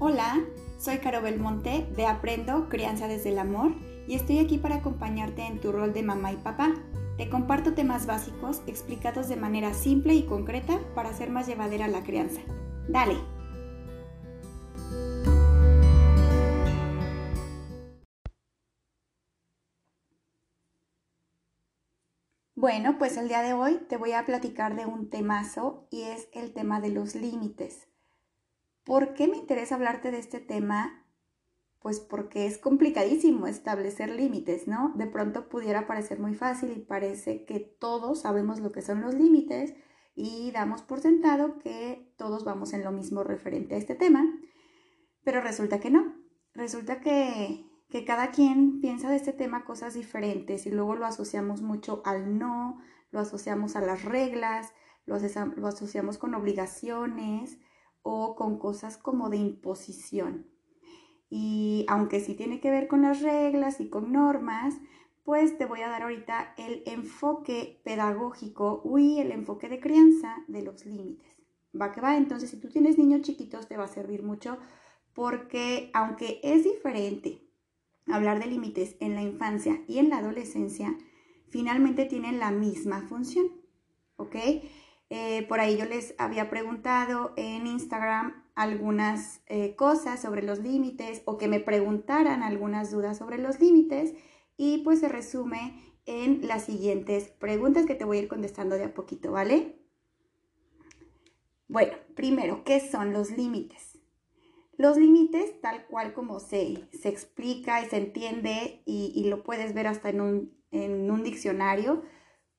Hola, soy Caro Belmonte de Aprendo Crianza desde el Amor y estoy aquí para acompañarte en tu rol de mamá y papá. Te comparto temas básicos explicados de manera simple y concreta para hacer más llevadera la crianza. Dale. Bueno, pues el día de hoy te voy a platicar de un temazo y es el tema de los límites. ¿Por qué me interesa hablarte de este tema? Pues porque es complicadísimo establecer límites, ¿no? De pronto pudiera parecer muy fácil y parece que todos sabemos lo que son los límites y damos por sentado que todos vamos en lo mismo referente a este tema, pero resulta que no. Resulta que, que cada quien piensa de este tema cosas diferentes y luego lo asociamos mucho al no, lo asociamos a las reglas, lo, asociamos con obligaciones o con cosas como de imposición. Y aunque sí tiene que ver con las reglas y con normas, pues te voy a dar ahorita el enfoque pedagógico y el enfoque de crianza de los límites. Va que va, entonces si tú tienes niños chiquitos te va a servir mucho porque aunque es diferente hablar de límites en la infancia y en la adolescencia, finalmente tienen la misma función, ¿ok? Eh, por ahí yo les había preguntado en Instagram algunas eh, cosas sobre los límites o que me preguntaran algunas dudas sobre los límites y pues se resume en las siguientes preguntas que te voy a ir contestando de a poquito, ¿vale? Bueno, primero, ¿qué son los límites? Los límites, tal cual como se, se explica y se entiende y, lo puedes ver hasta en un, en un diccionario,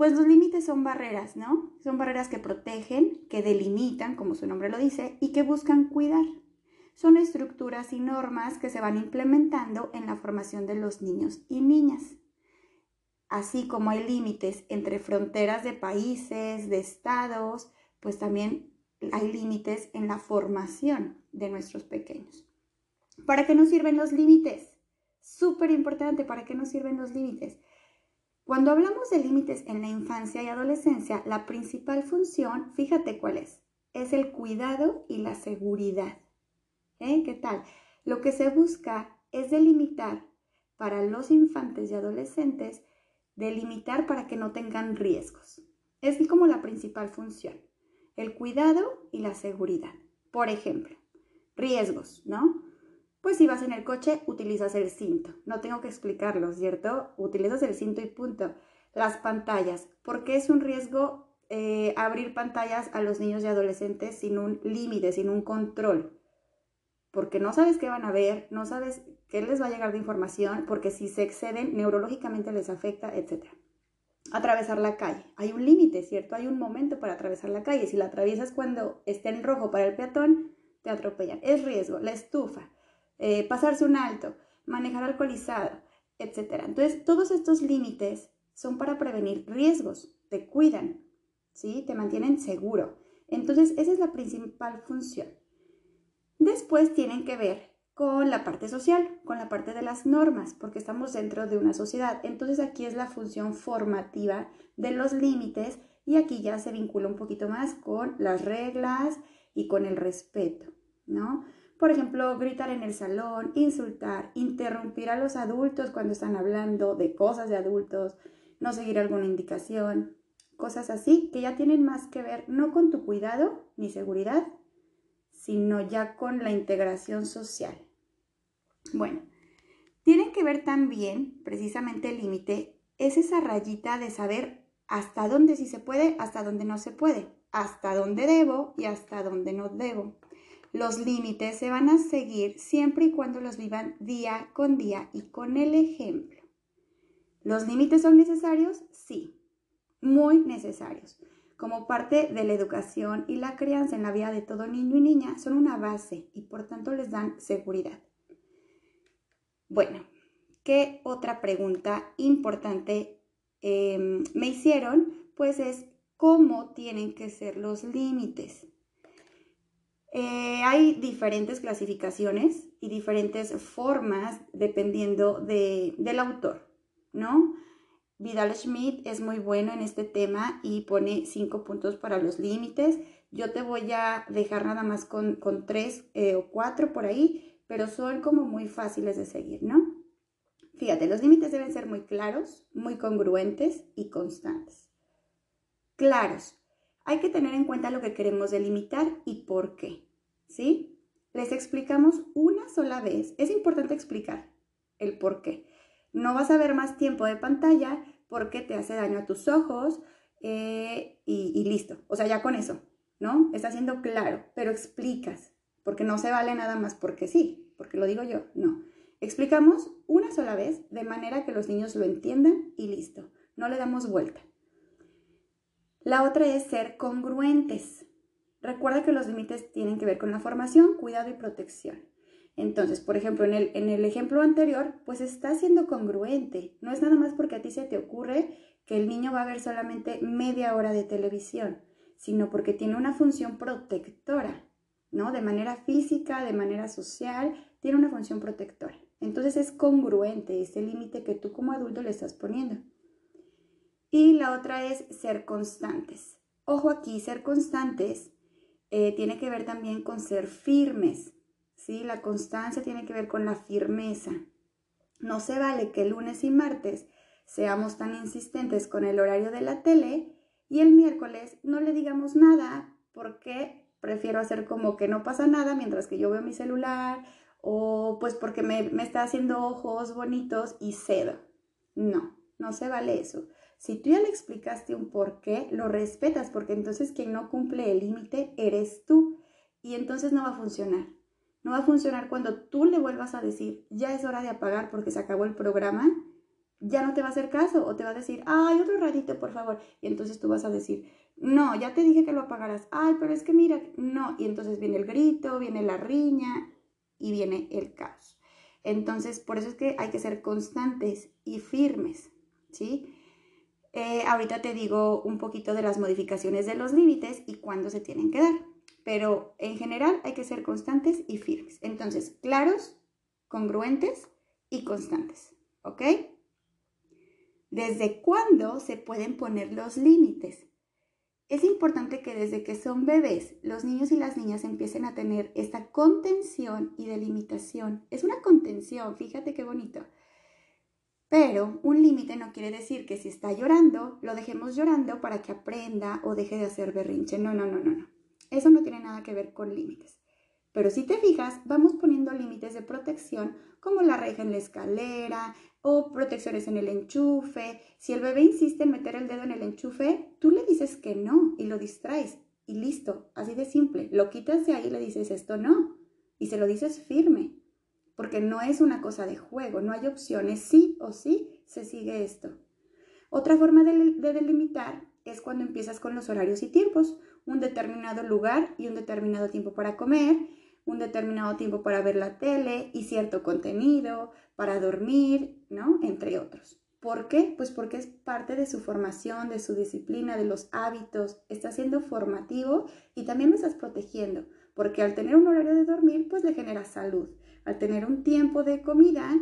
pues los límites son barreras, ¿no? Son barreras que protegen, que delimitan, como su nombre lo dice, y que buscan cuidar. Son estructuras y normas que se van implementando en la formación de los niños y niñas. Así como hay límites entre fronteras de países, de estados, pues también hay límites en la formación de nuestros pequeños. ¿Para qué nos sirven los límites? Súper importante, ¿para qué nos sirven los límites? Cuando hablamos de límites en la infancia y adolescencia, la principal función, fíjate cuál es, es el cuidado y la seguridad. ¿Eh? ¿Qué tal? Lo que se busca es delimitar para los infantes y adolescentes, delimitar para que no tengan riesgos. Es como la principal función, el cuidado y la seguridad. Por ejemplo, riesgos, ¿no? Pues si vas en el coche, utilizas el cinto. No tengo que explicarlo, ¿cierto? Utilizas el cinto y punto. Las pantallas. ¿Por qué es un riesgo eh, abrir pantallas a los niños y adolescentes sin un límite, sin un control? Porque no sabes qué van a ver, no sabes qué les va a llegar de información, porque si se exceden, neurológicamente les afecta, etc. Atravesar la calle. Hay un límite, ¿cierto? Hay un momento para atravesar la calle. Si la atraviesas cuando esté en rojo para el peatón, te atropellan. Es riesgo. La estufa eh, pasarse un alto, manejar alcoholizado, etc. Entonces, todos estos límites son para prevenir riesgos, te cuidan, ¿sí? Te mantienen seguro. Entonces, esa es la principal función. Después tienen que ver con la parte social, con la parte de las normas, porque estamos dentro de una sociedad. Entonces, aquí es la función formativa de los límites y aquí ya se vincula un poquito más con las reglas y con el respeto, ¿no? Por ejemplo, gritar en el salón, insultar, interrumpir a los adultos cuando están hablando de cosas de adultos, no seguir alguna indicación, cosas así que ya tienen más que ver no con tu cuidado ni seguridad, sino ya con la integración social. Bueno, tienen que ver también, precisamente el límite, es esa rayita de saber hasta dónde sí se puede, hasta dónde no se puede, hasta dónde debo y hasta dónde no debo. Los límites se van a seguir siempre y cuando los vivan día con día y con el ejemplo. ¿Los límites son necesarios? Sí, muy necesarios. Como parte de la educación y la crianza en la vida de todo niño y niña, son una base y por tanto les dan seguridad. Bueno, ¿qué otra pregunta importante em, me hicieron? Pues es cómo tienen que ser los límites. Eh, hay diferentes clasificaciones y diferentes formas dependiendo del autor, ¿no? Vidal Schmidt es muy bueno en este tema y pone cinco puntos para los límites. Yo te voy a dejar nada más con, tres eh, o cuatro por ahí, pero son como muy fáciles de seguir, ¿no? Fíjate, los límites deben ser muy claros, muy congruentes y constantes. Claros. Hay que tener en cuenta lo que queremos delimitar y por qué, ¿sí? Les explicamos una sola vez. Es importante explicar el por qué. No vas a ver más tiempo de pantalla porque te hace daño a tus ojos eh, y, y listo. O sea, ya con eso, ¿no? Está siendo claro, pero explicas, porque no se vale nada más porque sí, porque lo digo yo, no. Explicamos una sola vez de manera que los niños lo entiendan y listo. No le damos vuelta. La otra es ser congruentes. Recuerda que los límites tienen que ver con la formación, cuidado y protección. Entonces, por ejemplo, en el, en el ejemplo anterior, pues está siendo congruente. No es nada más porque a ti se te ocurre que el niño va a ver solamente media hora de televisión, sino porque tiene una función protectora, ¿no? De manera física, de manera social, tiene una función protectora. Entonces es congruente ese límite que tú como adulto le estás poniendo. Y la otra es ser constantes. Ojo aquí, ser constantes eh, tiene que ver también con ser firmes. ¿sí? La constancia tiene que ver con la firmeza. No se vale que lunes y martes seamos tan insistentes con el horario de la tele y el miércoles no le digamos nada porque prefiero hacer como que no pasa nada mientras que yo veo mi celular o pues porque me, me está haciendo ojos bonitos y cedo. No, no se vale eso. Si tú ya le explicaste un por qué, lo respetas porque entonces quien no cumple el límite eres tú y entonces no va a funcionar. No va a funcionar cuando tú le vuelvas a decir, ya es hora de apagar porque se acabó el programa, ya no te va a hacer caso o te va a decir, ay, otro ratito, por favor. Y entonces tú vas a decir, no, ya te dije que lo apagaras. Ay, pero es que mira, no. Y entonces viene el grito, viene la riña y viene el caos. Entonces, por eso es que hay que ser constantes y firmes, ¿sí? Eh, ahorita te digo un poquito de las modificaciones de los límites y cuándo se tienen que dar pero en general hay que ser constantes y firmes. Entonces, claros, congruentes y constantes, ¿ok? ¿Desde cuándo se pueden poner los límites? Es importante que desde que son bebés, los niños y las niñas empiecen a tener esta contención y delimitación. Es una contención, fíjate qué bonito. Pero un límite no quiere decir que si está llorando, lo dejemos llorando para que aprenda o deje de hacer berrinche. No, no, no, no, no. Eso no tiene nada que ver con límites. Pero si te fijas, vamos poniendo límites de protección como la reja en la escalera o protecciones en el enchufe. Si el bebé insiste en meter el dedo en el enchufe, tú le dices que no y lo distraes y listo, así de simple. Lo quitas de ahí y le dices esto no y se lo dices firme, porque no es una cosa de juego, no hay opciones, sí o sí se sigue esto. Otra forma de, de delimitar es cuando empiezas con los horarios y tiempos un determinado lugar y un determinado tiempo para comer, un determinado tiempo para ver la tele y cierto contenido, para dormir, ¿no? Entre otros. ¿Por qué? Pues porque es parte de su formación, de su disciplina, de los hábitos, está siendo formativo y también lo estás protegiendo, porque al tener un horario de dormir, pues le genera salud. Al tener un tiempo de comida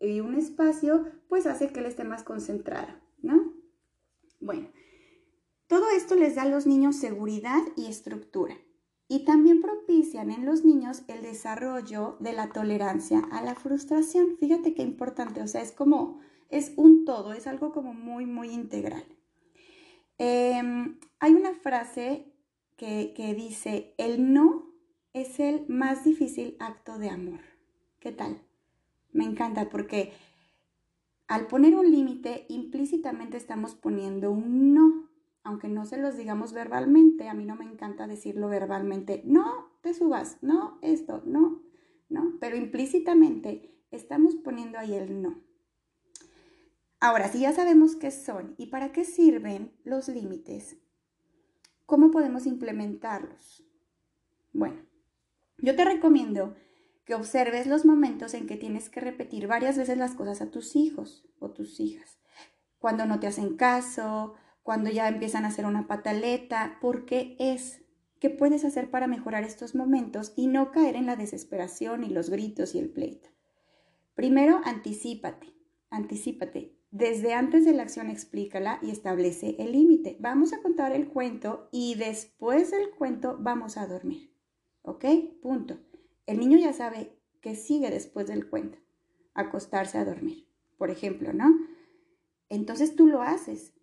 y un espacio, pues hace que él esté más concentrado, ¿no? Bueno, todo esto les da a los niños seguridad y estructura y también propician en los niños el desarrollo de la tolerancia a la frustración. Fíjate qué importante, o sea, es como, es un todo, es algo como muy, muy integral. Em, hay una frase que, dice, el no es el más difícil acto de amor. ¿Qué tal? Me encanta porque al poner un límite, implícitamente estamos poniendo un no aunque no se los digamos verbalmente, a mí no me encanta decirlo verbalmente, no te subas, no esto, no, no, pero implícitamente estamos poniendo ahí el no. Ahora, si ya sabemos qué son y para qué sirven los límites, ¿cómo podemos implementarlos? Bueno, yo te recomiendo que observes los momentos en que tienes que repetir varias veces las cosas a tus hijos o tus hijas. Cuando no te hacen caso, cuando ya empiezan a hacer una pataleta, porque es qué puedes hacer para mejorar estos momentos y no caer en la desesperación y los gritos y el pleito. Primero, anticípate, anticípate. Desde antes de la acción explícala y establece el límite. Vamos a contar el cuento y después del cuento vamos a dormir. ¿Ok? Punto. El niño ya sabe que sigue después del cuento. Acostarse a dormir, por ejemplo, ¿no? Entonces tú lo haces.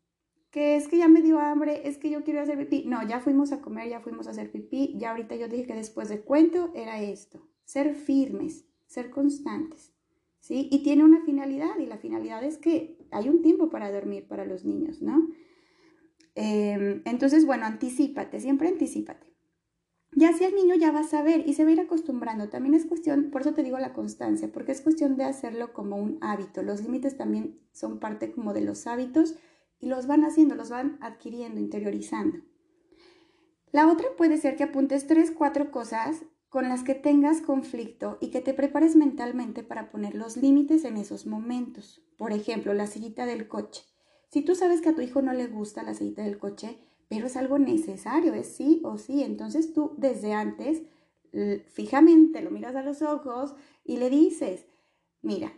Que es que ya me dio hambre, es que yo quiero hacer pipí. No, ya fuimos a comer, ya fuimos a hacer pipí. Ya ahorita yo dije que después del cuento era esto. Ser firmes, ser constantes. ¿Sí? Y tiene una finalidad y la finalidad es que hay un tiempo para dormir para los niños, ¿no? Em, entonces, bueno, anticipate, siempre anticipate. Y así el niño ya va a saber y se va a ir acostumbrando. También es cuestión, por eso te digo la constancia, porque es cuestión de hacerlo como un hábito. Los límites también son parte como de los hábitos y los van haciendo, los van adquiriendo, interiorizando. La otra puede ser que apuntes tres, cuatro cosas con las que tengas conflicto y que te prepares mentalmente para poner los límites en esos momentos. Por ejemplo, la sillita del coche. Si tú sabes que a tu hijo no le gusta la sillita del coche, pero es algo necesario, es sí o sí, entonces tú desde antes, fijamente lo miras a los ojos y le dices, mira,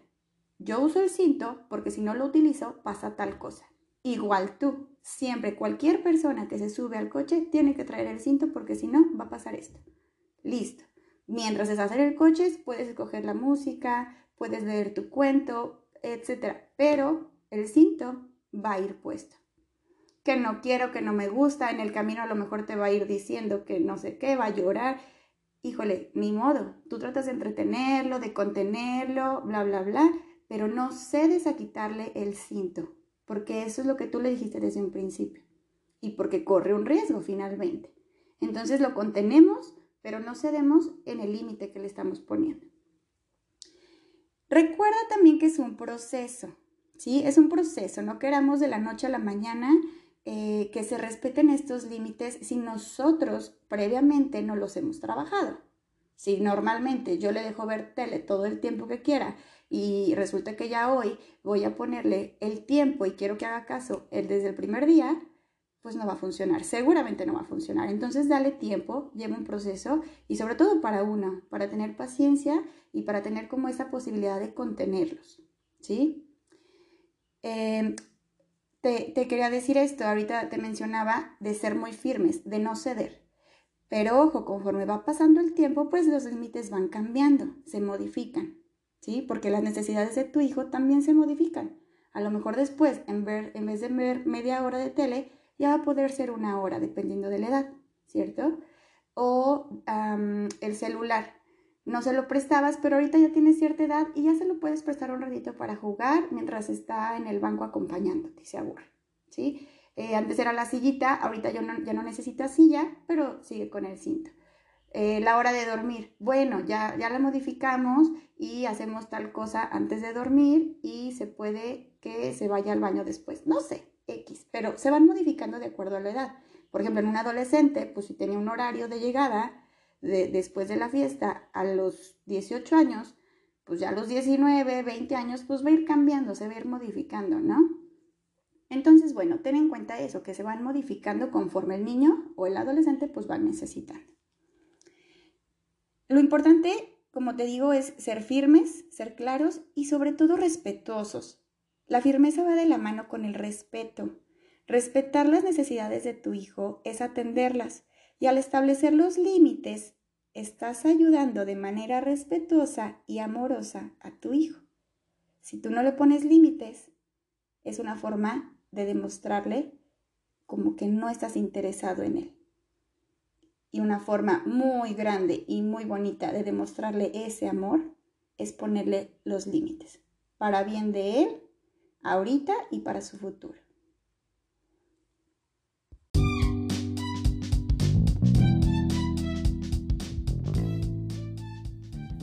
yo uso el cinto porque si no lo utilizo pasa tal cosa. Igual tú, siempre cualquier persona que se sube al coche tiene que traer el cinto porque si no va a pasar esto. Listo. Mientras estás en el coche, puedes escoger la música, puedes leer tu cuento, etc. Pero el cinto va a ir puesto. Que no quiero, que no me gusta, en el camino a lo mejor te va a ir diciendo que no sé qué, va a llorar. Híjole, ni modo. Tú tratas de entretenerlo, de contenerlo, bla, bla, bla, pero no cedes a quitarle el cinto, porque eso es lo que tú le dijiste desde un principio y porque corre un riesgo finalmente. Entonces lo contenemos pero no cedemos en el límite que le estamos poniendo. Recuerda también que es un proceso, ¿sí? Es un proceso, no queramos de la noche a la mañana eh, que se respeten estos límites si nosotros previamente no los hemos trabajado. Si normalmente yo le dejo ver tele todo el tiempo que quiera y resulta que ya hoy voy a ponerle el tiempo y quiero que haga caso él desde el primer día, pues no va a funcionar, seguramente no va a funcionar. Entonces dale tiempo, lleva un proceso y sobre todo para uno, para tener paciencia y para tener como esa posibilidad de contenerlos, ¿sí? Em, te, quería decir esto, ahorita te mencionaba de ser muy firmes, de no ceder. Pero ojo, conforme va pasando el tiempo, pues los límites van cambiando, se modifican, ¿sí? Porque las necesidades de tu hijo también se modifican. A lo mejor después, en, ver, en vez de ver media hora de tele, ya va a poder ser una hora, dependiendo de la edad, ¿cierto? O el celular. No se lo prestabas, pero ahorita ya tiene cierta edad y ya se lo puedes prestar un ratito para jugar mientras está en el banco acompañándote y se aburre, ¿sí? Eh, antes era la sillita, ahorita ya no, ya no necesita silla, pero sigue con el cinto. Eh, la hora de dormir, bueno, ya, ya la modificamos y hacemos tal cosa antes de dormir y se puede que se vaya al baño después. No sé, X, pero se van modificando de acuerdo a la edad. Por ejemplo, en un adolescente, pues si tenía un horario de llegada de, después de la fiesta a los 18 años, pues ya a los 19, 20 años, pues va a ir cambiando, se va a ir modificando, ¿no? Entonces, bueno, ten en cuenta eso, que se van modificando conforme el niño o el adolescente pues van necesitando. Lo importante, como te digo, es ser firmes, ser claros y sobre todo respetuosos. La firmeza va de la mano con el respeto. Respetar las necesidades de tu hijo es atenderlas y al establecer los límites estás ayudando de manera respetuosa y amorosa a tu hijo. Si tú no le pones límites, es una forma de demostrarle como que no estás interesado en él. Y una forma muy grande y muy bonita de demostrarle ese amor es ponerle los límites, para bien de él ahorita y para su futuro.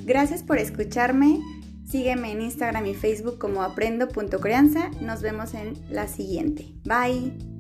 Gracias por escucharme. Sígueme en Instagram y Facebook como aprendo.crianza. Nos vemos en la siguiente. Bye.